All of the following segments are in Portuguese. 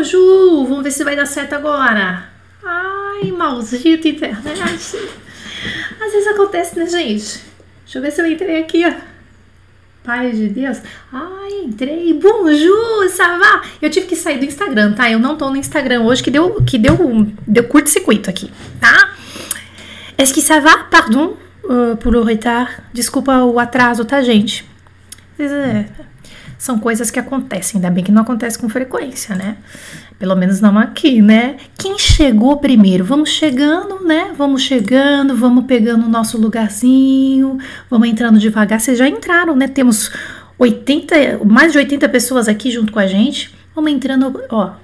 bonjour! Vamos ver se vai dar certo agora. Ai, maldita internet. Às vezes acontece, né, gente? Deixa eu ver se eu entrei aqui, ó. Pai de Deus. Ai, entrei. Bonjour, ça va? Eu tive que sair do Instagram, tá? Eu não tô no Instagram hoje, que deu, que deu, deu curto-circuito aqui, tá? Est-ce que ça va? Pardon uh, por le retard. Desculpa o atraso, tá, gente? É, são coisas que acontecem, ainda bem que não acontece com frequência, né? Pelo menos não aqui, né? Quem chegou primeiro? Vamos chegando, né? Vamos chegando, vamos pegando o nosso lugarzinho, vamos entrando devagar. Vocês já entraram, né? Temos 80, mais de 80 pessoas aqui junto com a gente. Vamos entrando, ó.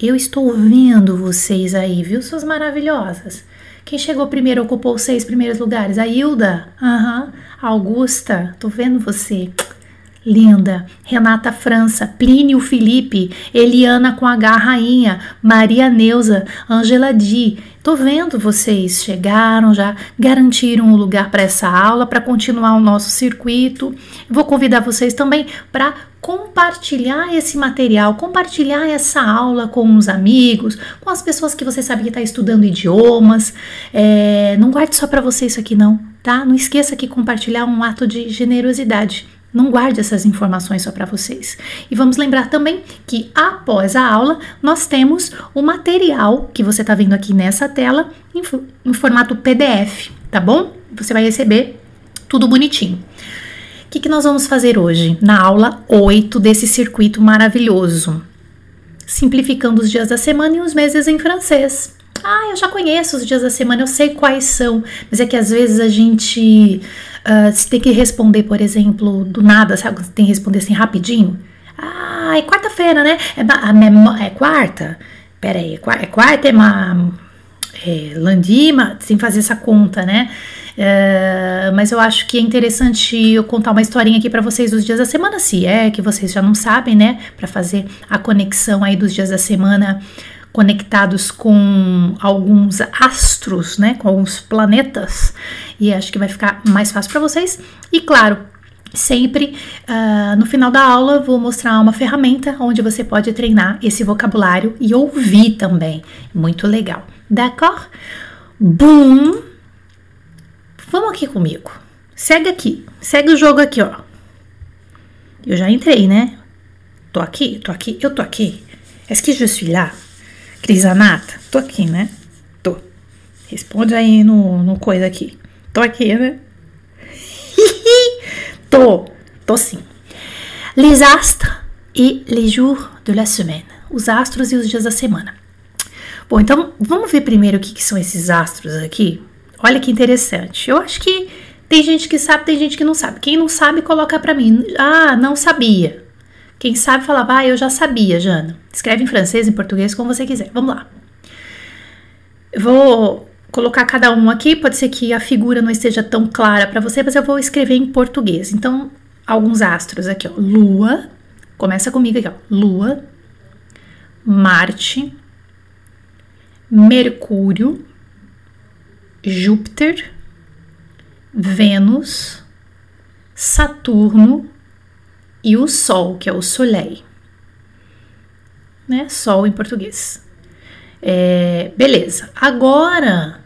Eu estou vendo vocês aí, viu, suas maravilhosas? Quem chegou primeiro ocupou os seis primeiros lugares? A Hilda, aham, uhum. Augusta, tô vendo você. Linda, Renata França, Plínio Felipe, Eliana com H Rainha, Maria Neuza, Angela Di. Tô vendo vocês chegaram já, garantiram um lugar para essa aula, para continuar o nosso circuito. Vou convidar vocês também para compartilhar esse material, compartilhar essa aula com os amigos, com as pessoas que você sabe que está estudando idiomas. É, não guarde só para você isso aqui não, tá? Não esqueça que compartilhar é um ato de generosidade. Não guarde essas informações só para vocês. E vamos lembrar também que após a aula nós temos o material que você está vendo aqui nessa tela em, em, formato PDF, tá bom? Você vai receber tudo bonitinho. O que, que nós vamos fazer hoje na aula 8 desse circuito maravilhoso? Simplificando os dias da semana e os meses em francês. Ah, eu já conheço os dias da semana, eu sei quais são, mas é que às vezes a gente uh, tem que responder, por exemplo, do nada, sabe? Tem que responder assim rapidinho. Ah, é quarta-feira, né? É, é, quarta? Pera aí, é, é quarta, é uma. É, Landima, sem fazer essa conta, né? Uh, mas eu acho que é interessante eu contar uma historinha aqui para vocês dos dias da semana, se é que vocês já não sabem, né? Para fazer a conexão aí dos dias da semana conectados com alguns astros, né, com alguns planetas, e acho que vai ficar mais fácil para vocês. E claro, sempre uh, no final da aula vou mostrar uma ferramenta onde você pode treinar esse vocabulário e ouvir também. Muito legal. D'accord? Boom! Vamos aqui comigo. Segue aqui. Segue o jogo aqui, ó. Eu já entrei, né? Tô aqui, tô aqui, eu tô aqui. Est-ce que je suis là? Crisanata, tô aqui, né? Tô. Responde aí no, no coisa aqui. Tô aqui, né? tô, tô sim. Les astres et les jours de la semaine. Os astros e os dias da semana. Bom, então vamos ver primeiro o que, que são esses astros aqui. Olha que interessante. Eu acho que tem gente que sabe, tem gente que não sabe. Quem não sabe, coloca para mim. Ah, não sabia. Quem sabe falava, ah, eu já sabia, Jana. Escreve em francês, em português, como você quiser. Vamos lá. Eu vou colocar cada um aqui, pode ser que a figura não esteja tão clara para você, mas eu vou escrever em português. Então, alguns astros aqui, ó. Lua, começa comigo aqui, ó. Lua, Marte, Mercúrio, Júpiter, Vênus, Saturno, e o Sol, que é o Soleil. Né? Sol em português. É, beleza. Agora,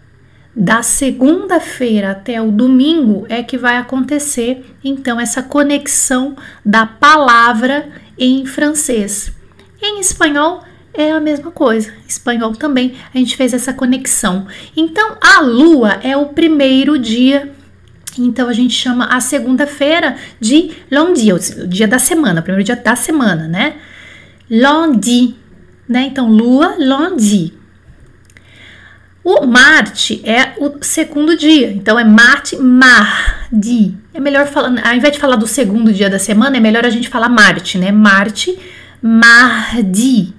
da segunda-feira até o domingo é que vai acontecer então essa conexão da palavra em francês. Em espanhol é a mesma coisa. Espanhol também a gente fez essa conexão. Então a lua é o primeiro dia então a gente chama a segunda-feira de lundi, o dia da semana, o primeiro dia da semana, né? Lundi, né? Então lua, lundi. O Marte é o segundo dia, então é Marte, Mardi. É melhor falar, ao invés de falar do segundo dia da semana, é melhor a gente falar Marte, né? Marte, Mardi.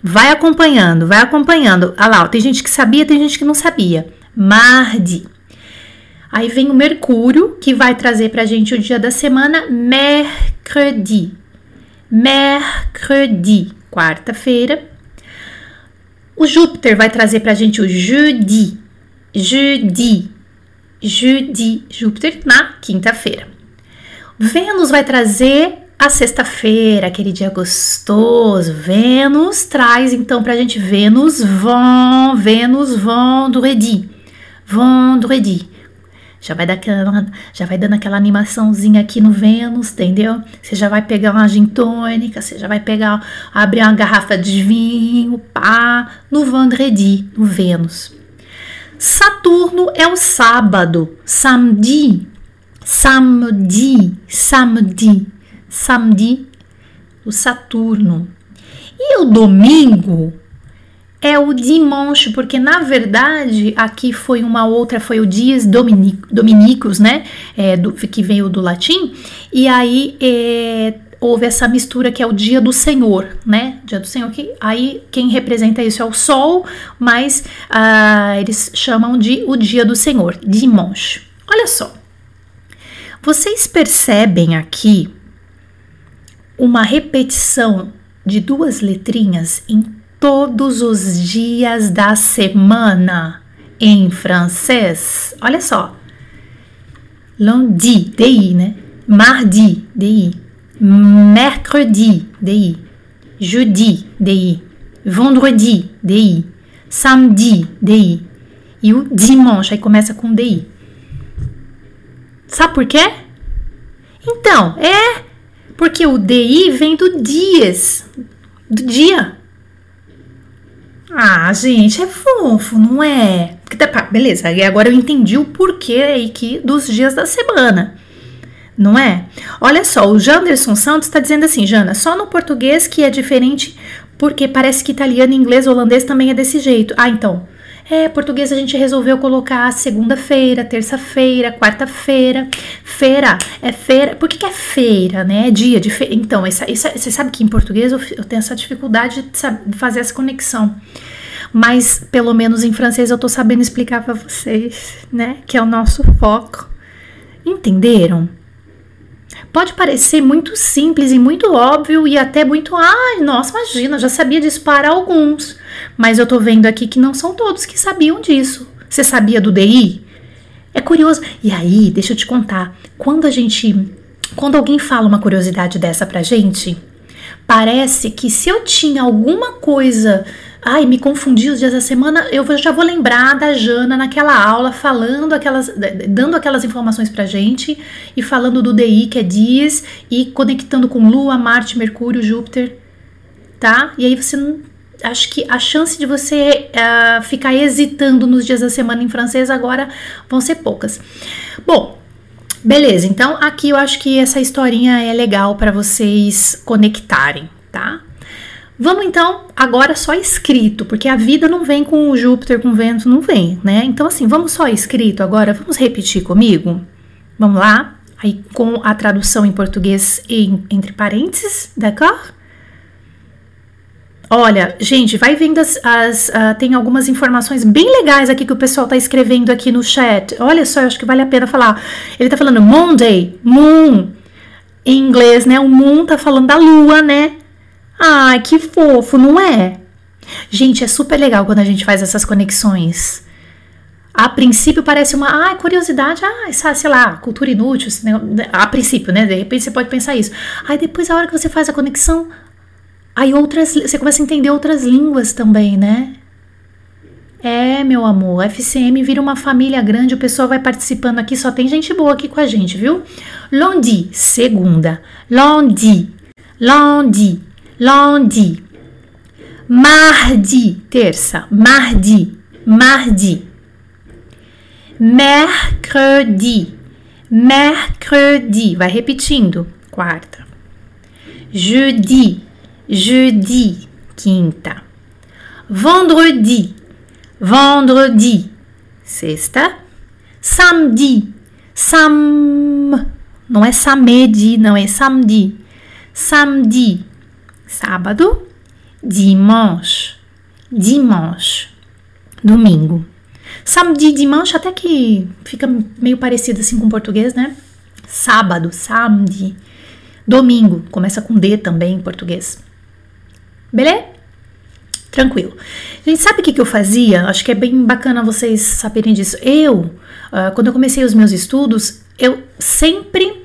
Vai acompanhando, vai acompanhando. Ah lá, ó, tem gente que sabia, tem gente que não sabia. Mardi. Aí vem o Mercúrio, que vai trazer para a gente o dia da semana, mercredi. Mercredi, quarta-feira. O Júpiter vai trazer para a gente o jeudi. Jeudi. Jeudi. Júpiter na quinta-feira. Vênus vai trazer A sexta-feira, aquele dia gostoso, Vênus traz então pra gente Vênus vão, Vênus vendredi, vendredi. Já vai, dar aquela, já vai dando aquela animaçãozinha aqui no Vênus, entendeu? Você já vai pegar uma gin tônica, você já vai pegar, abrir uma garrafa de vinho, pá, no vendredi, no Vênus. Saturno é o sábado, samedi, samedi, samedi samedi, o Saturno. E o domingo é o dimanche, porque na verdade aqui foi uma outra, foi o dias dominicos, né? É, do, que veio do latim, e aí é, houve essa mistura que é o dia do Senhor, né? Dia do Senhor, que aí quem representa isso é o Sol, mas ah, eles chamam de o dia do Senhor, dimanche. Olha só, vocês percebem aqui uma repetição de duas letrinhas em todos os dias da semana em francês. Olha só. Lundi, DI, né? Mardi, DI. Mercredi, DI. Jeudi, DI. Vendredi, DI. Samedi, DI. E o dimanche, aí começa com DI. Sabe por quê? Então, é porque o DI vem do dias, do dia. Ah, gente, é fofo, não é? Tá, beleza, e agora eu entendi o porquê aí que dos dias da semana. Não é? Olha só, o Janderson Santos está dizendo assim, Jana, só no português que é diferente, porque parece que italiano, inglês, holandês também é desse jeito. Ah, então, é, português a gente resolveu colocar segunda-feira, terça-feira, quarta-feira. Feira, é feira. Por que, que é feira, né? É dia de feira. Então, essa, essa, você sabe que em português eu, eu tenho essa dificuldade de saber, fazer essa conexão. Mas, pelo menos em francês, eu tô sabendo explicar para vocês, né? Que é o nosso foco. Entenderam? Pode parecer muito simples e muito óbvio e até muito, ai, nossa, imagina, já sabia disso para alguns. Mas eu tô vendo aqui que não são todos que sabiam disso. Você sabia do DI? É curioso. E aí, deixa eu te contar, quando a gente, quando alguém fala uma curiosidade dessa pra gente, parece que se eu tinha alguma coisa Ai, me confundi os dias da semana. Eu já vou lembrar da Jana naquela aula falando aquelas, dando aquelas informações pra gente e falando do DI que é dias e conectando com Lua, Marte, Mercúrio, Júpiter, tá? E aí você não, acho que a chance de você uh, ficar hesitando nos dias da semana em francês agora vão ser poucas. Bom, beleza. Então aqui eu acho que essa historinha é legal para vocês conectarem? Vamos então agora só escrito, porque a vida não vem com o Júpiter, com o Vênus, não vem, né? Então, assim, vamos só escrito agora, vamos repetir comigo? Vamos lá? Aí com a tradução em português em, entre parênteses, d'accord? Olha, gente, vai vendo as, as uh, tem algumas informações bem legais aqui que o pessoal tá escrevendo aqui no chat. Olha só, eu acho que vale a pena falar. Ele tá falando Monday, Moon, em inglês, né? O Moon tá falando da Lua, né? Ai, que fofo, não é? Gente, é super legal quando a gente faz essas conexões. A princípio parece uma ah, curiosidade, ah, sei lá, cultura inútil, a princípio, né? De repente você pode pensar isso. Aí depois, a hora que você faz a conexão, aí outras, você começa a entender outras línguas também, né? É, meu amor, FCM vira uma família grande, o pessoal vai participando aqui, só tem gente boa aqui com a gente, viu? Lundi, segunda. Lundi, lundi lundi. Mardi, terça. Mardi, mardi. Mercredi, mercredi. Vai repetindo. Quarta. Jeudi, jeudi. Quinta. Vendredi, vendredi. Sexta. Samedi, sam. Não é samedi, não é samedi. Samedi sábado, dimanche, dimanche, domingo. Samedi, dimanche, até que fica meio parecido assim com o português, né? Sábado, samedi, domingo, começa com D também em português. Beleza? Tranquilo. Gente, sabe o que, que eu fazia? Acho que é bem bacana vocês saberem disso. Eu, uh, quando eu comecei os meus estudos, eu sempre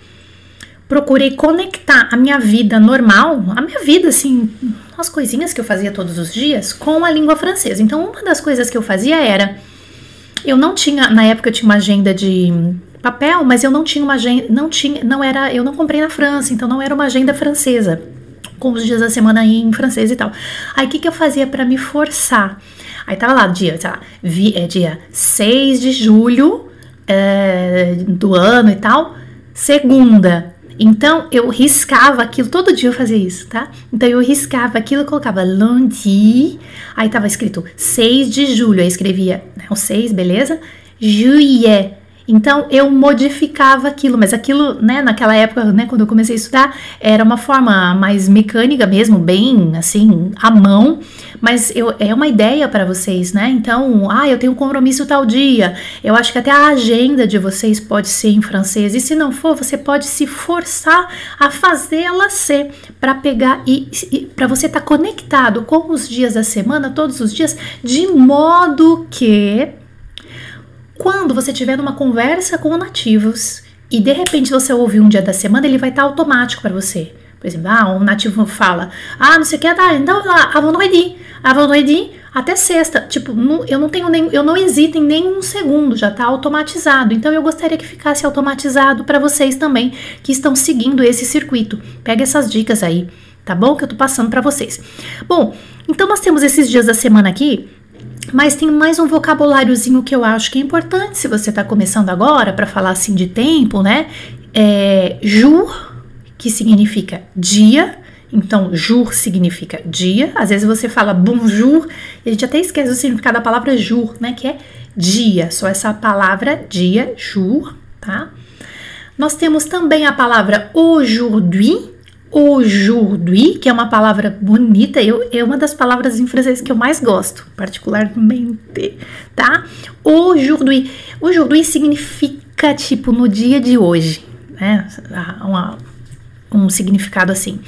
procurei conectar a minha vida normal, a minha vida, assim, as coisinhas que eu fazia todos os dias, com a língua francesa. Então, uma das coisas que eu fazia era. Eu não tinha, na época eu tinha uma agenda de papel, mas eu não tinha uma agenda, não tinha, não era, eu não comprei na França, então não era uma agenda francesa, com os dias da semana em francês e tal. Aí o que, que eu fazia para me forçar? Aí tava lá, dia, sei lá, vi, é dia 6 de julho é, do ano e tal, segunda. Então eu riscava aquilo, todo dia eu fazia isso, tá? Então eu riscava aquilo, colocava lundi, aí tava escrito 6 de julho, aí escrevia né, o 6, beleza? Juillet, então eu modificava aquilo, mas aquilo, né, naquela época, né, quando eu comecei a estudar, era uma forma mais mecânica mesmo, bem assim, à mão, mas eu, é uma ideia para vocês, né? Então, ah, eu tenho um compromisso tal dia. Eu acho que até a agenda de vocês pode ser em francês, e se não for, você pode se forçar a fazê-la ser para pegar e, e para você estar tá conectado com os dias da semana, todos os dias, de modo que quando você estiver numa conversa com nativos e de repente você ouvir um dia da semana, ele vai estar tá automático para você. Por exemplo, ah, um nativo fala, ah, não sei o que, tá, então lá, vendredi, a vendredi até sexta. Tipo, não, eu não tenho nem, eu não hesito em nem um segundo, já tá automatizado. Então eu gostaria que ficasse automatizado para vocês também que estão seguindo esse circuito. Pega essas dicas aí, tá bom? Que eu tô passando para vocês. Bom, então nós temos esses dias da semana aqui mas tem mais um vocabuláriozinho que eu acho que é importante se você está começando agora para falar assim de tempo, né? É jour, que significa dia. Então, jour significa dia. Às vezes você fala bonjour e a gente até esquece o significado da palavra jour, né? Que é dia. Só essa palavra dia, jour, tá? Nós temos também a palavra aujourd'hui, aujourd'hui, que é uma palavra bonita, eu, é uma das palavras em francês que eu mais gosto, particularmente, tá? Aujourd'hui. Aujourd'hui significa, tipo, no dia de hoje, né? Uma, um significado assim.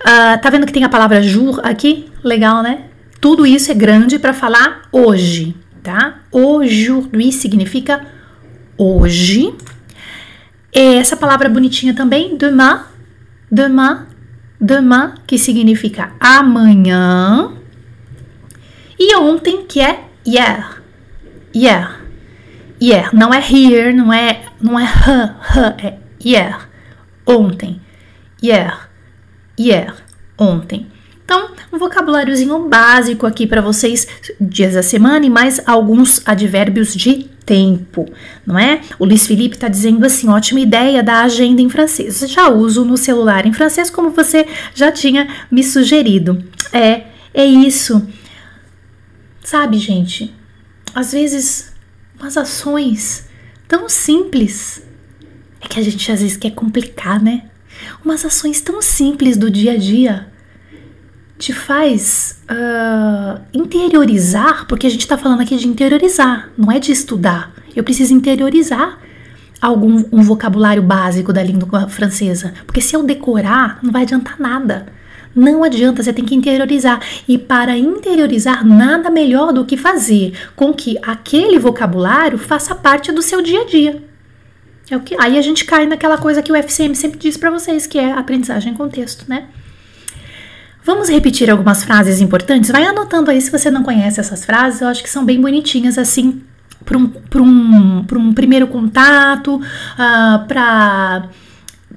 Uh, tá vendo que tem a palavra jour aqui? Legal, né? Tudo isso é grande para falar hoje, tá? Aujourd'hui significa hoje. E essa palavra bonitinha também, demain, demain, demain, que significa amanhã, e ontem, que é hier, hier, hier, não é here, não é, não é h, h, é hier, ontem, hier, hier, ontem. Então, um vocabuláriozinho básico aqui para vocês, dias da semana e mais alguns advérbios de tempo, não é? O Luiz Felipe está dizendo assim: ótima ideia da agenda em francês. Já uso no celular em francês, como você já tinha me sugerido. É, é isso. Sabe, gente, às vezes umas ações tão simples é que a gente às vezes quer complicar, né? Umas ações tão simples do dia a dia te faz uh, interiorizar, porque a gente está falando aqui de interiorizar, não é de estudar. Eu preciso interiorizar algum um vocabulário básico da língua francesa, porque se eu decorar, não vai adiantar nada. Não adianta, você tem que interiorizar. E para interiorizar, nada melhor do que fazer com que aquele vocabulário faça parte do seu dia a dia. É o que, aí a gente cai naquela coisa que o FCM sempre diz para vocês, que é aprendizagem em contexto, né? Vamos repetir algumas frases importantes? Vai anotando aí se você não conhece essas frases, eu acho que são bem bonitinhas assim para um, um, um primeiro contato, uh, para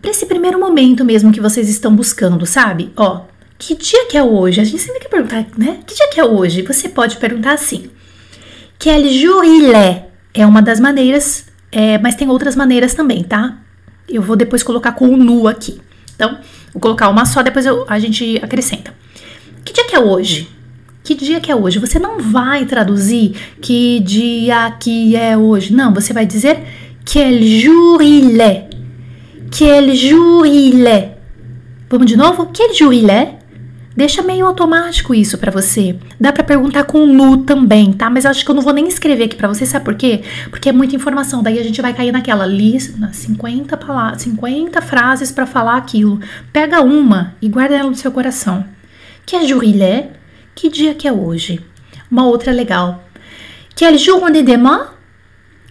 esse primeiro momento mesmo que vocês estão buscando, sabe? Ó, que dia que é hoje? A gente sempre quer perguntar, né? Que dia que é hoje? Você pode perguntar assim. Quel jour il est? É uma das maneiras, é, mas tem outras maneiras também, tá? Eu vou depois colocar com o nu aqui. Então, vou colocar uma só, depois eu, a gente acrescenta. Que dia que é hoje? Que dia que é hoje? Você não vai traduzir que dia que é hoje. Não, você vai dizer quel jour il est. Quel jour il est. Vamos de novo? Quel jour il est? Deixa meio automático isso para você. Dá para perguntar com nu também, tá? Mas acho que eu não vou nem escrever aqui para você, sabe por quê? Porque é muita informação. Daí a gente vai cair naquela lista, 50 palavras, 50 frases para falar aquilo. Pega uma e guarda ela no seu coração. Que é jurilé? Que dia que é hoje? Uma outra legal. Quel jour on est demain?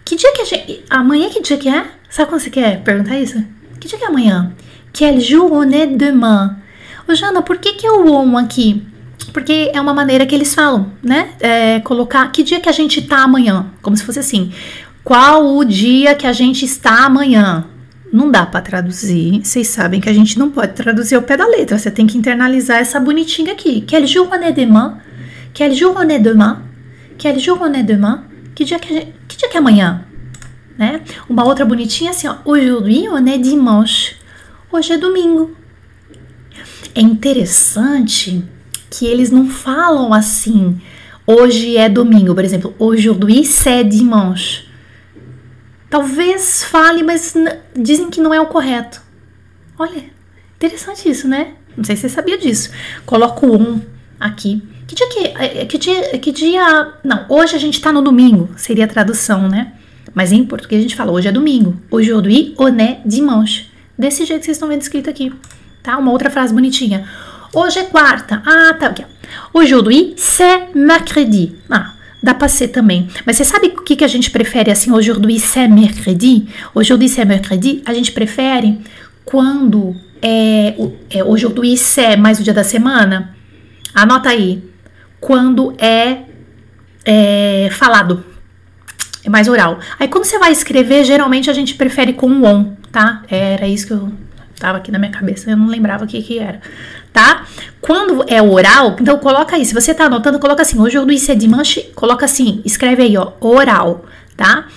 Que dia que é? Amanhã que dia que é? Sabe quando você quer perguntar isso? Que dia que é amanhã? Quel jour on est demain? Ô, Jana, por que, que é o on aqui? Porque é uma maneira que eles falam, né? É, colocar que dia que a gente tá amanhã, como se fosse assim. Qual o dia que a gente está amanhã? Não dá para traduzir. Vocês sabem que a gente não pode traduzir ao pé da letra. Você tem que internalizar essa bonitinha aqui. Quel jour on est demain? Quel jour on est demain? Quel jour on est demain? Que dia que, gente, que, dia que é amanhã? Né? Uma outra bonitinha assim, ó. Aujourd'hui on est dimanche. Hoje é domingo. É interessante que eles não falam assim. Hoje é domingo, por exemplo. Aujourd'hui c'est dimanche. Talvez fale, mas dizem que não é o correto. Olha, interessante isso, né? Não sei se você sabia disso. Coloco um aqui. Que dia que, é, que dia, que dia? Não, hoje a gente tá no domingo, seria a tradução, né? Mas em português a gente fala hoje é domingo. Aujourd'hui, on est dimanche. Desse jeito que vocês estão vendo escrito aqui, tá? Uma outra frase bonitinha. Hoje é quarta. Ah, tá. Aujourd'hui, c'est mercredi. Ah, Dá pra ser também. Mas você sabe o que, que a gente prefere assim, aujourd'hui c'est mercredi? Aujourd'hui c'est mercredi, a gente prefere quando é, é aujourd'hui c'est mais o dia da semana. Anota aí. Quando é, é falado. É mais oral. Aí quando você vai escrever, geralmente a gente prefere com o on, tá? Era isso que eu tava aqui na minha cabeça, eu não lembrava o que que era tá? Quando é oral, então coloca aí, se você tá anotando, coloca assim, hoje eu disse é de manche, coloca assim, escreve aí, ó, oral, tá?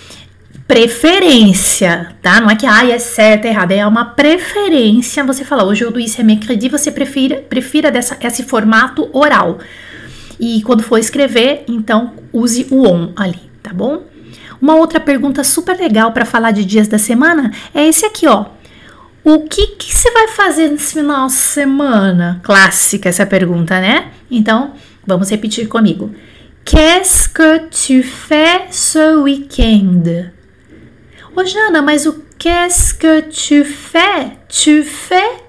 Preferência, tá? Não é que ah, é certo, é errado, é uma preferência. Você fala, hoje eu disse é mercredi, você prefira, prefira dessa, esse formato oral. E quando for escrever, então use o on ali, tá bom? Uma outra pergunta super legal para falar de dias da semana é esse aqui, ó. O que, que você vai fazer nesse final de semana? Clássica essa pergunta, né? Então, vamos repetir comigo. Qu'est-ce que tu fais ce week-end? Ô Jana, mas o qu'est-ce que tu fais? Tu fais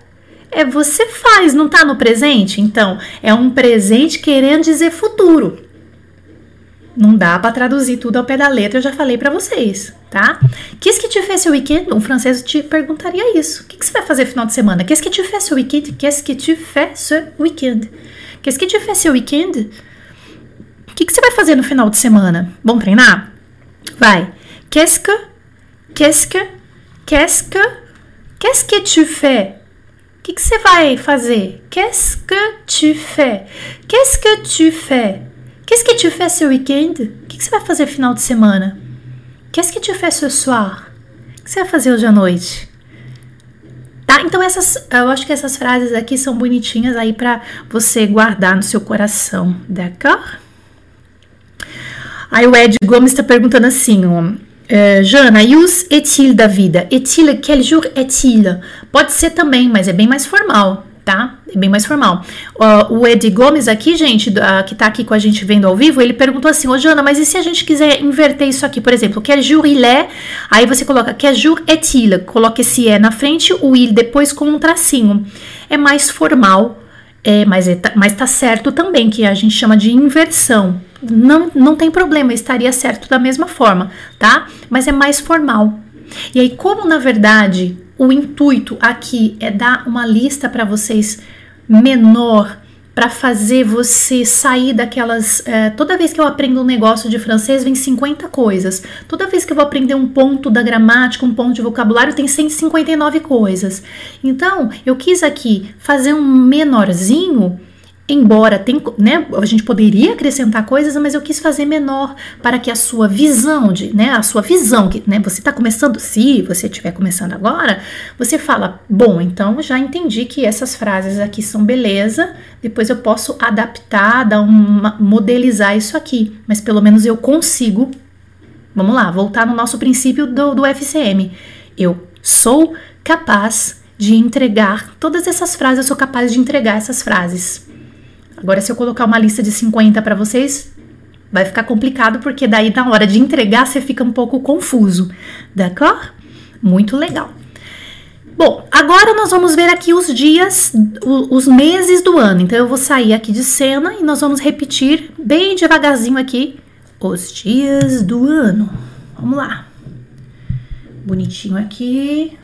é você faz, não tá no presente? Então, é um presente querendo dizer futuro. Não dá para traduzir tudo ao pé da letra, eu já falei para vocês, tá? Qu'est-ce que tu fais ce week-end? Um francês te perguntaria isso. O que, que, você vai fazer final de semana? Qu'est-ce que tu fais ce week-end? Qu'est-ce que tu fais ce week-end? Qu'est-ce que tu fais ce week-end? O que, que você vai fazer no final de semana? Vamos treinar? Vai. Qu'est-ce que? Qu'est-ce que? Qu'est-ce que? Qu'est-ce que tu fais? O que, que você vai fazer? Qu'est-ce que tu fais? Qu'est-ce que tu fais? Qu'est-ce que tu fais ce week-end? O que, que você vai fazer final de semana? Qu'est-ce que tu fais ce soir? O que você vai fazer hoje à noite? Tá? Então essas, eu acho que essas frases aqui são bonitinhas aí para você guardar no seu coração, d'accord? Aí o Ed Gomes está perguntando assim, ó, uh, Jana, use est-il da vida? Est-il, quel jour est-il? Pode ser também, mas é bem mais formal, tá? É bem mais formal. Uh, o Ed Gomes aqui, gente, uh, que tá aqui com a gente vendo ao vivo, ele perguntou assim, ô Jana, mas e se a gente quiser inverter isso aqui? Por exemplo, quer jour il est, aí você coloca quer jour est-il, coloca esse é na frente, o il depois com um tracinho. É mais formal, é, mas, é, mas tá certo também, que a gente chama de inversão. Não, não tem problema, estaria certo da mesma forma, tá? Mas é mais formal. E aí, como na verdade o intuito aqui é dar uma lista para vocês menor para fazer você sair daquelas. É, toda vez que eu aprendo um negócio de francês, vem 50 coisas. Toda vez que eu vou aprender um ponto da gramática, um ponto de vocabulário, tem 159 coisas. Então, eu quis aqui fazer um menorzinho Embora tem, né, a gente poderia acrescentar coisas, mas eu quis fazer menor para que a sua visão de, né, a sua visão que, né, você está começando, se você estiver começando agora, você fala, bom, então já entendi que essas frases aqui são beleza, depois eu posso adaptar, dar uma, modelizar isso aqui, mas pelo menos eu consigo, vamos lá, voltar no nosso princípio do, do FCM, eu sou capaz de entregar todas essas frases, eu sou capaz de entregar essas frases. Agora, se eu colocar uma lista de 50 para vocês, vai ficar complicado, porque daí na hora de entregar você fica um pouco confuso, d'accord? Muito legal. Bom, agora nós vamos ver aqui os dias, os meses do ano. Então eu vou sair aqui de cena e nós vamos repetir bem devagarzinho aqui os dias do ano. Vamos lá. Bonitinho aqui.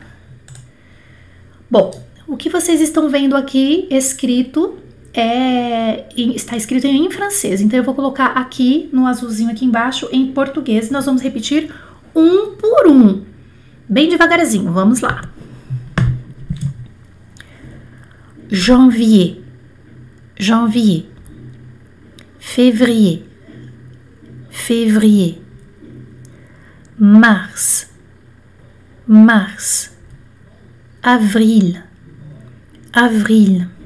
Bom, o que vocês estão vendo aqui escrito é, está escrito em francês. Então eu vou colocar aqui no azulzinho aqui embaixo em português. Nós vamos repetir um por um, bem devagarzinho. Vamos lá. Janvier, janvier, février, février, mars, mars, avril, avril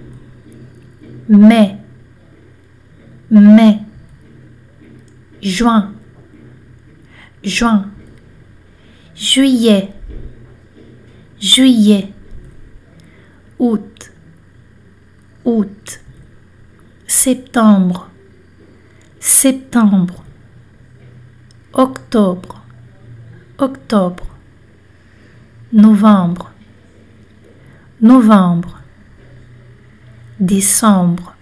mai, mai, juin, juin, juillet, juillet, août, août, septembre, septembre, octobre, octobre, novembre, novembre, décembre,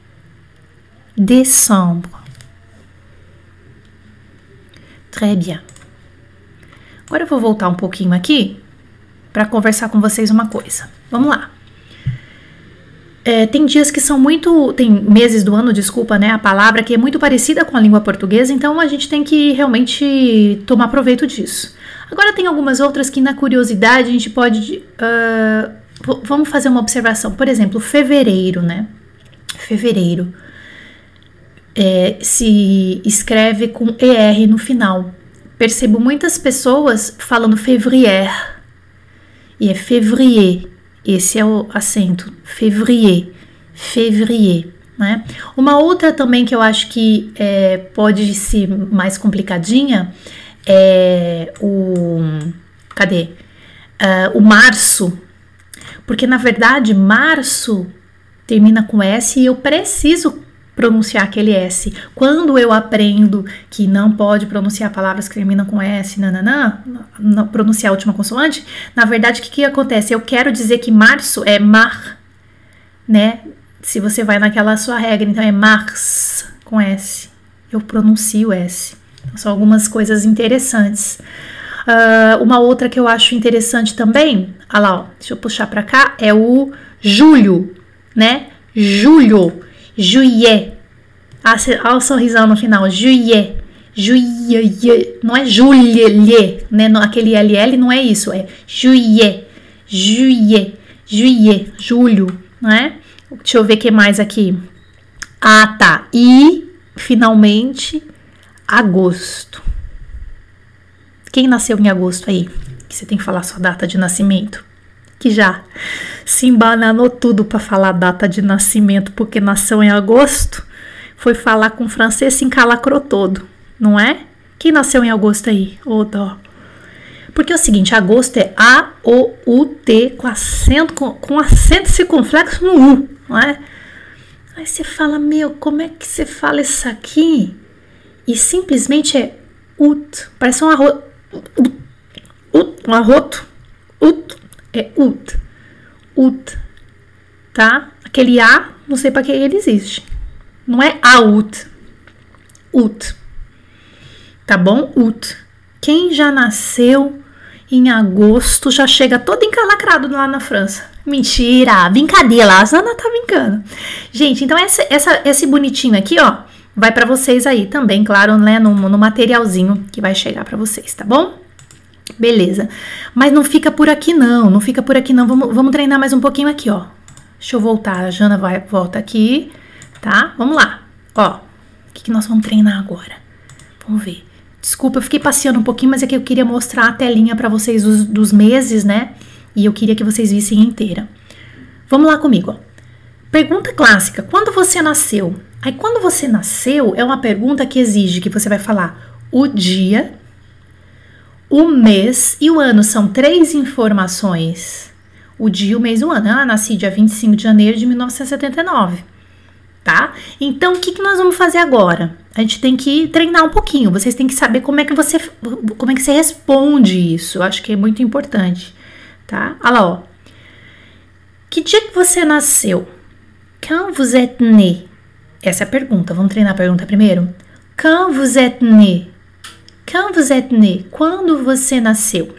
décembre. Très bien. Agora eu vou voltar um pouquinho aqui para conversar com vocês uma coisa. Vamos lá. É, tem dias que são muito. Tem meses do ano, desculpa, né? A palavra que é muito parecida com a língua portuguesa, então a gente tem que realmente tomar proveito disso. Agora tem algumas outras que, na curiosidade, a gente pode uh, vamos fazer uma observação. Por exemplo, fevereiro, né? Fevereiro é, se escreve com ER no final. Percebo muitas pessoas falando février e é février. Esse é o acento, février, février. Né? Uma outra também que eu acho que é, pode ser mais complicadinha é o. Cadê? Uh, o março, porque na verdade março termina com S e eu preciso pronunciar aquele S. Quando eu aprendo que não pode pronunciar palavras que terminam com S, nananã, pronunciar a última consoante, na verdade o que, que acontece? Eu quero dizer que março é mar, né? Se você vai naquela sua regra, então é mars com S. Eu pronuncio S. São algumas coisas interessantes. Uh, uma outra que eu acho interessante também, olha lá, ó, deixa eu puxar para cá, é o julho, né? Julho, juillet. Ah, olha o sorrisão no final, juillet. Juillet, não é juillet, né? Aquele LL não é isso, é juillet, juillet, juillet, julho, né? Deixa eu ver o que mais aqui. Ah, tá. E, finalmente, agosto. Quem nasceu em agosto aí? Que você tem que falar sua data de nascimento. Que já se embananou tudo para falar data de nascimento porque nasceu em agosto. Foi falar com o francês se encalacrou todo, não é? Quem nasceu em agosto aí? Ô, oh, dó. Porque é o seguinte, agosto é A-O-U-T com acento, com, com acento circunflexo no U, não é? Aí você fala, meu, como é que você fala isso aqui? E simplesmente é ut, parece um arroz ut, um arroto, ut, é ut, ut, tá? Aquele A, não sei para que ele existe. Não é out, ut, tá bom? Ut. Quem já nasceu em agosto já chega todo encalacrado lá na França. Mentira, brincadeira, a Zana tá brincando. Gente, então essa, essa, esse bonitinho aqui, ó, vai para vocês aí também, claro, né, no, no materialzinho que vai chegar para vocês, tá bom? Beleza. Mas não fica por aqui não, não fica por aqui não. Vamos, vamos treinar mais um pouquinho aqui, ó. Deixa eu voltar, a Jana vai, volta aqui, tá? Vamos lá. Ó, o que, que nós vamos treinar agora? Vamos ver. Desculpa, eu fiquei passeando um pouquinho, mas é que eu queria mostrar a telinha para vocês dos, dos meses, né? E eu queria que vocês vissem inteira. Vamos lá comigo, ó. Pergunta clássica: quando você nasceu? Aí, quando você nasceu, é uma pergunta que exige que você vai falar o dia, o mês e o ano. São três informações. O dia, o mês e o ano. Ah, nasci dia 25 de janeiro de 1979. Tá? Então, o que, que nós vamos fazer agora? A gente tem que treinar um pouquinho. Vocês têm que saber como é que você, como é que você responde isso. Eu acho que é muito importante, tá? Olha lá, ó. Que dia que você nasceu? Quand vous êtes né? Essa é a pergunta. Vamos treinar a pergunta primeiro? Quand vous êtes né? Quand vous êtes né? Quando você nasceu?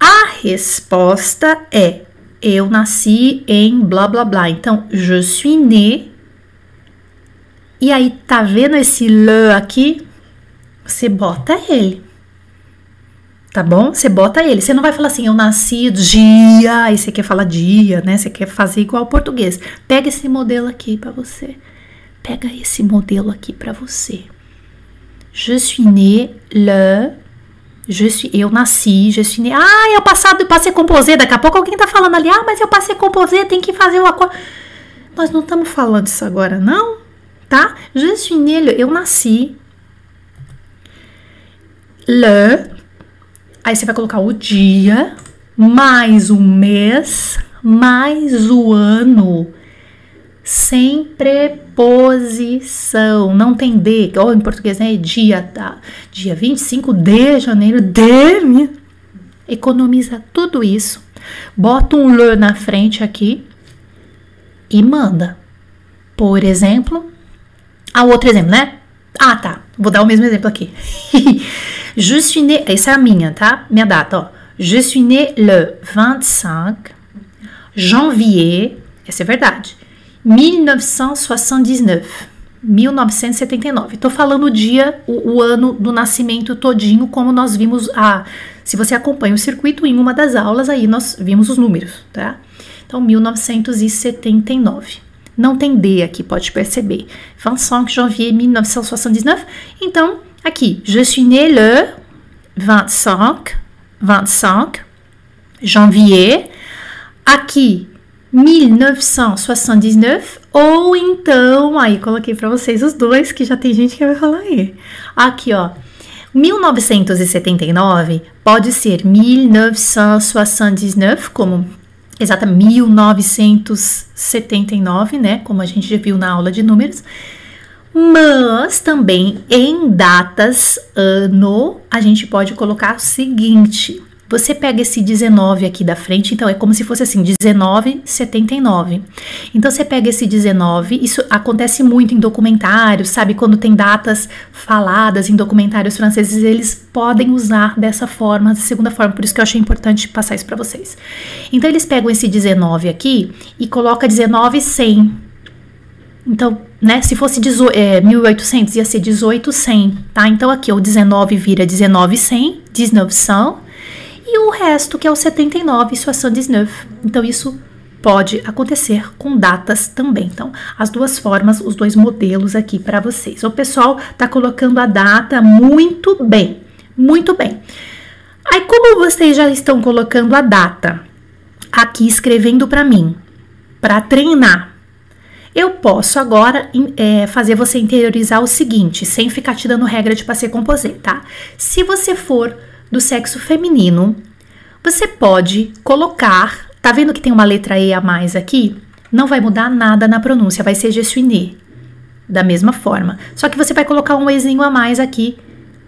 A resposta é eu nasci em blá blá blá. Então, je suis né. E aí, tá vendo esse le aqui? Você bota ele. Tá bom? Você bota ele. Você não vai falar assim, eu nasci dia, aí você quer falar dia, né? Você quer fazer igual ao português. Pega esse modelo aqui para você. Pega esse modelo aqui para você. Je suis né le je suis, eu nasci, je suis né. Ah, eu passado, passei composé. Daqui a pouco alguém tá falando ali, ah, mas eu passei composé, tem que fazer o acordo. Nós não estamos falando isso agora, não, tá? Je suis né, le, eu nasci. Le, aí você vai colocar o dia, mais o mês, mais o ano. Sem preposição, não tem de, ou em português né, dia, tá, dia 25 de janeiro, de, economiza tudo isso, bota um le na frente aqui e manda. Por exemplo, ah, outro exemplo, né? Ah, tá, vou dar o mesmo exemplo aqui. Je suis né, essa é a minha, tá? Minha data, ó. Je suis né le 25 janvier, essa é verdade 1979. 1979. Estou falando o dia, o, o, ano do nascimento todinho, como nós vimos a. Se você acompanha o circuito em uma das aulas, aí nós vimos os números, tá? Então, 1979. Não tem D aqui, pode perceber. 25 janvier 1979. Então, aqui, je suis né le 25, 25 janvier. Aqui, 1979 ou então, aí coloquei para vocês os dois que já tem gente que vai falar aí. Aqui, ó. 1979 pode ser 1979, como exatamente 1979, né? Como a gente já viu na aula de números. Mas também em datas, ano, a gente pode colocar o seguinte: você pega esse 19 aqui da frente, então é como se fosse assim, 1979. Então você pega esse 19, isso acontece muito em documentários, sabe? Quando tem datas faladas em documentários franceses, eles podem usar dessa forma, da segunda forma, por isso que eu achei importante passar isso para vocês. Então eles pegam esse 19 aqui e coloca 1900. Então, né, se fosse é, 1800 ia ser 1800, tá? Então aqui o 19 vira 1900, 1900 e o resto, que é o 79, 79. Então, isso pode acontecer com datas também. Então, as duas formas, os dois modelos aqui para vocês. O pessoal tá colocando a data muito bem, muito bem. Aí, como vocês já estão colocando a data aqui escrevendo para mim, para treinar, eu posso agora é, fazer você interiorizar o seguinte, sem ficar te dando regra de passeio composé, tá? Se você for do sexo feminino, você pode colocar, tá vendo que tem uma letra E a mais aqui? Não vai mudar nada na pronúncia, vai ser gesuiné, da mesma forma. Só que você vai colocar um Ezinho a mais aqui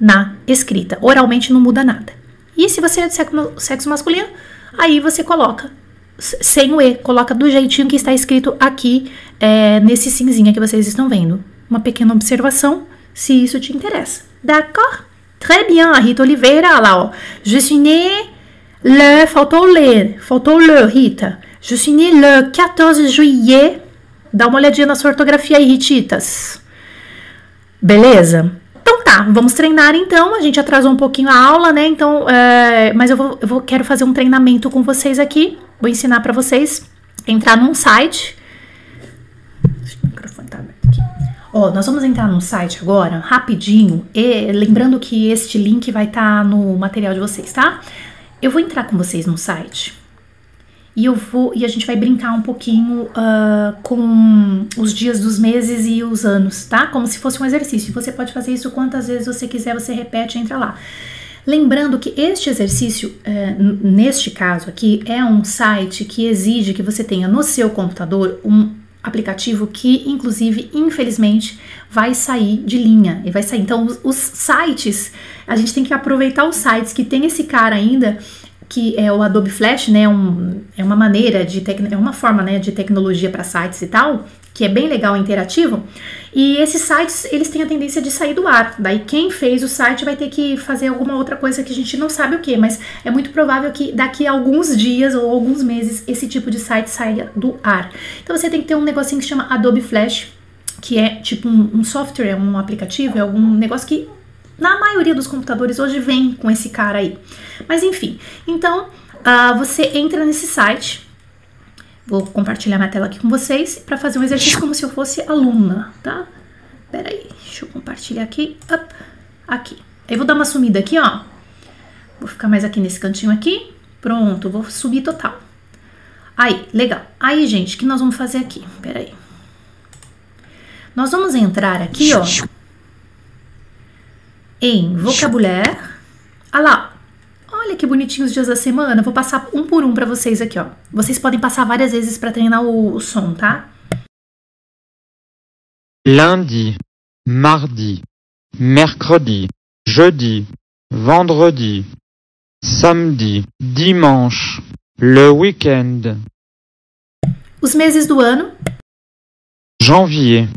na escrita. Oralmente não muda nada. E se você é de sexo masculino, aí você coloca sem o E, coloca do jeitinho que está escrito aqui é, nesse cinzinha que vocês estão vendo. Uma pequena observação, se isso te interessa. D'accord? Très bien, Rita Oliveira, lá, ó. Je suis né le, faltou ler, faltou le, Rita. Je suis né le 14 juillet. Dá uma olhadinha na sua ortografia aí, Rititas. Beleza? Então tá, vamos treinar então. A gente atrasou um pouquinho a aula, né? Então, é, mas eu vou, eu vou, quero fazer um treinamento com vocês aqui. Vou ensinar para vocês entrar num site Ó, nós vamos entrar no site agora, rapidinho, e lembrando que este link vai estar tá no material de vocês, tá? Eu vou entrar com vocês no site e eu vou e a gente vai brincar um pouquinho uh, com os dias dos meses e os anos, tá? Como se fosse um exercício. Você pode fazer isso quantas vezes você quiser, você repete, entra lá. Lembrando que este exercício, uh, neste caso aqui, é um site que exige que você tenha no seu computador um aplicativo que, inclusive, infelizmente, vai sair de linha e vai sair. Então, os, os, sites, a gente tem que aproveitar os sites que tem esse cara ainda que é o Adobe Flash, né? Um, é uma maneira de é uma forma, né, de tecnologia para sites e tal, que é bem legal e interativo. E esses sites, eles têm a tendência de sair do ar. Daí quem fez o site vai ter que fazer alguma outra coisa que a gente não sabe o que, mas é muito provável que daqui a alguns dias ou alguns meses esse tipo de site saia do ar. Então você tem que ter um negocinho que chama Adobe Flash, que é tipo um, um software, um aplicativo, é algum negócio que na maioria dos computadores hoje vem com esse cara aí. Mas enfim, então uh, você entra nesse site, Vou compartilhar minha tela aqui com vocês para fazer um exercício como se eu fosse aluna, tá? Pera aí, deixa eu compartilhar aqui. Up, aqui. Aí vou dar uma sumida aqui, ó. Vou ficar mais aqui nesse cantinho aqui. Pronto, vou subir total. Aí, legal. Aí, gente, o que nós vamos fazer aqui? Pera aí. Nós vamos entrar aqui, ó, em vocabulário. Ah lá, Olha que bonitinhos os dias da semana. Vou passar um por um para vocês aqui, ó. Vocês podem passar várias vezes para treinar o, o som, tá? Lundi, mardi, mercredi, jeudi, vendredi, samedi, dimanche, le week-end. Os meses do ano. Janvier,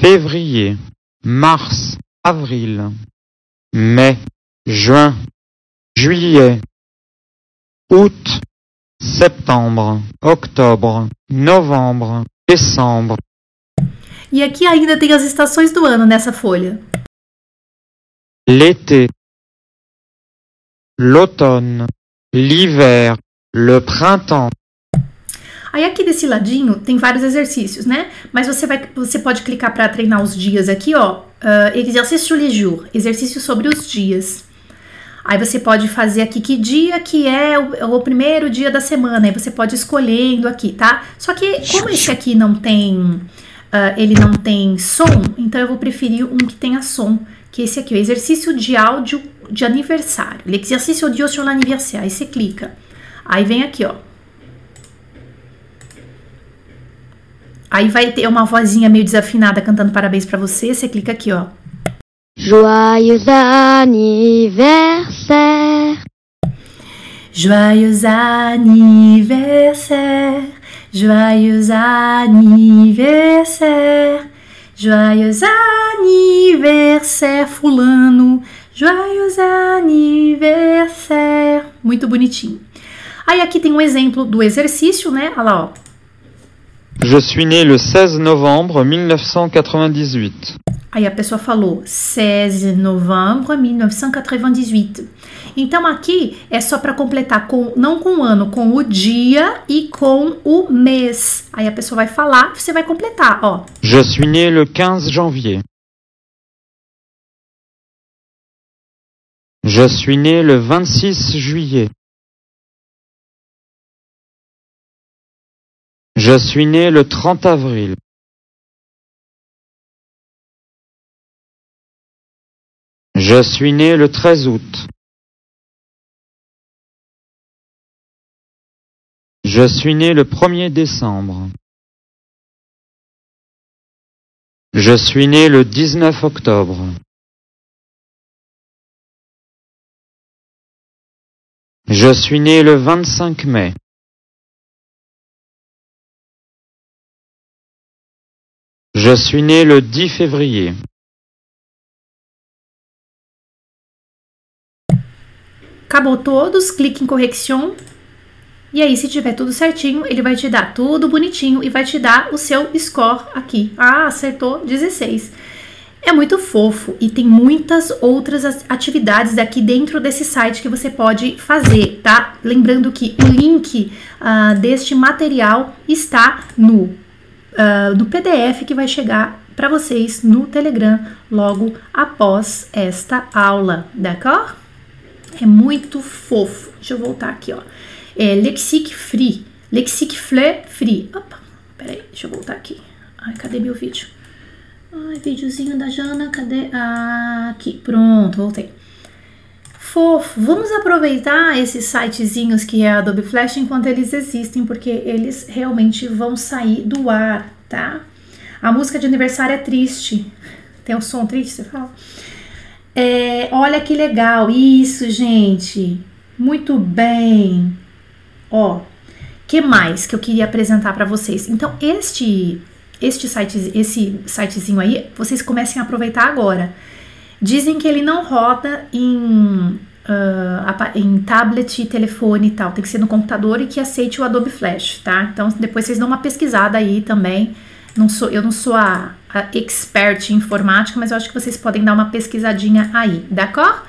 février, mars, avril, mai, juin, juillet, août, septembre, octobre, novembre, décembre. E aqui ainda tem as estações do ano nessa folha. L'été, l'automne, l'hiver, le printemps. Aí aqui desse ladinho tem vários exercícios, né? Mas você vai, você pode clicar para treinar os dias aqui, ó. Uh, exercício les jours, exercício sobre os dias. Aí você pode fazer aqui que dia que é o, o, primeiro dia da semana. Aí você pode escolhendo aqui, tá? Só que como esse aqui não tem, uh, ele não tem som, então eu vou preferir um que tenha som, que esse aqui, o exercício de áudio de aniversário. L'exercice audio sur l'anniversaire. Aí você clica. Aí vem aqui, ó. Aí vai ter uma vozinha meio desafinada cantando parabéns para você. Você clica aqui, ó. Joyeux anniversaire. Joyeux anniversaire. Joyeux anniversaire. Joyeux anniversaire, fulano. Joyeux anniversaire. Muito bonitinho. Aí aqui tem um exemplo do exercício, né? Olha lá, ó. Je suis né le 16 novembre 1998. Aí a pessoa falou 16 de novembro de 1998. Então aqui é só para completar com não com o ano, com o dia e com o mês. Aí a pessoa vai falar, você vai completar, ó. Je suis né le 15 janvier. Je suis né le 26 juillet. Je suis né le 30 avril. Je suis né le 13 août. Je suis né le 1er décembre. Je suis né le 19 octobre. Je suis né le 25 mai. Je suis né le 10 février. Acabou todos, clique em correção. E aí, se tiver tudo certinho, ele vai te dar tudo bonitinho e vai te dar o seu score aqui. Ah, acertou 16. É muito fofo e tem muitas outras atividades aqui dentro desse site que você pode fazer, tá? Lembrando que o link uh, deste material está no, uh, no PDF que vai chegar para vocês no Telegram logo após esta aula, d'accord? É muito fofo. Deixa eu voltar aqui, ó. É Lexique Free. Lexique Fleur Free. Opa, peraí, deixa eu voltar aqui. Ai, cadê meu vídeo? Ai, videozinho da Jana, cadê? Ah, aqui, pronto, voltei. Fofo, vamos aproveitar esses sitezinhos que é a Adobe Flash enquanto eles existem, porque eles realmente vão sair do ar, tá? A música de aniversário é triste. Tem um som triste, você fala? É, olha que legal, isso, gente. Muito bem. Ó, que mais que eu queria apresentar para vocês? Então, este este site, esse sitezinho aí, vocês comecem a aproveitar agora. Dizem que ele não roda em, uh, em tablet, telefone e tal, tem que ser no computador e que aceite o Adobe Flash, tá? Então depois vocês dão uma pesquisada aí também. Não sou, eu não sou a, a expert em informática, mas eu acho que vocês podem dar uma pesquisadinha aí, d'accord?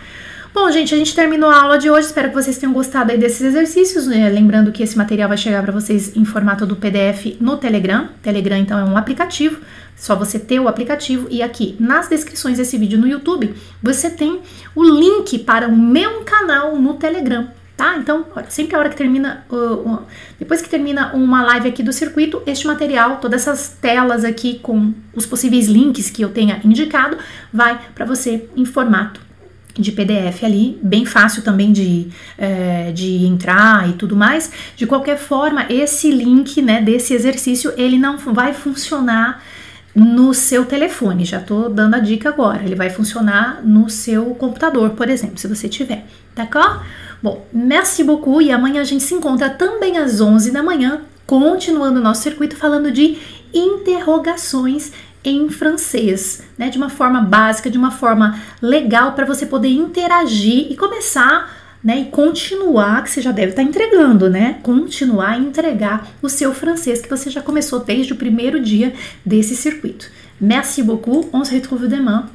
Bom, gente, a gente terminou a aula de hoje. Espero que vocês tenham gostado aí desses exercícios. Né? Lembrando que esse material vai chegar para vocês em formato do PDF no Telegram. Telegram, então, é um aplicativo. Só você ter o aplicativo e aqui nas descrições desse vídeo no YouTube você tem o link para o meu canal no Telegram. Tá? Então, sempre a hora que termina, depois que termina uma live aqui do circuito, este material, todas essas telas aqui com os possíveis links que eu tenha indicado, vai para você em formato de PDF ali, bem fácil também de, é, de entrar e tudo mais. De qualquer forma, esse link né, desse exercício ele não vai funcionar no seu telefone. Já tô dando a dica agora. Ele vai funcionar no seu computador, por exemplo, se você tiver. D'accord? Bom, merci beaucoup e amanhã a gente se encontra também às 11 da manhã, continuando o nosso circuito falando de interrogações em francês, né, de uma forma básica, de uma forma legal para você poder interagir e começar né, e continuar, que você já deve estar tá entregando, né? Continuar a entregar o seu francês que você já começou desde o primeiro dia desse circuito. Merci beaucoup, on se retrouve demain.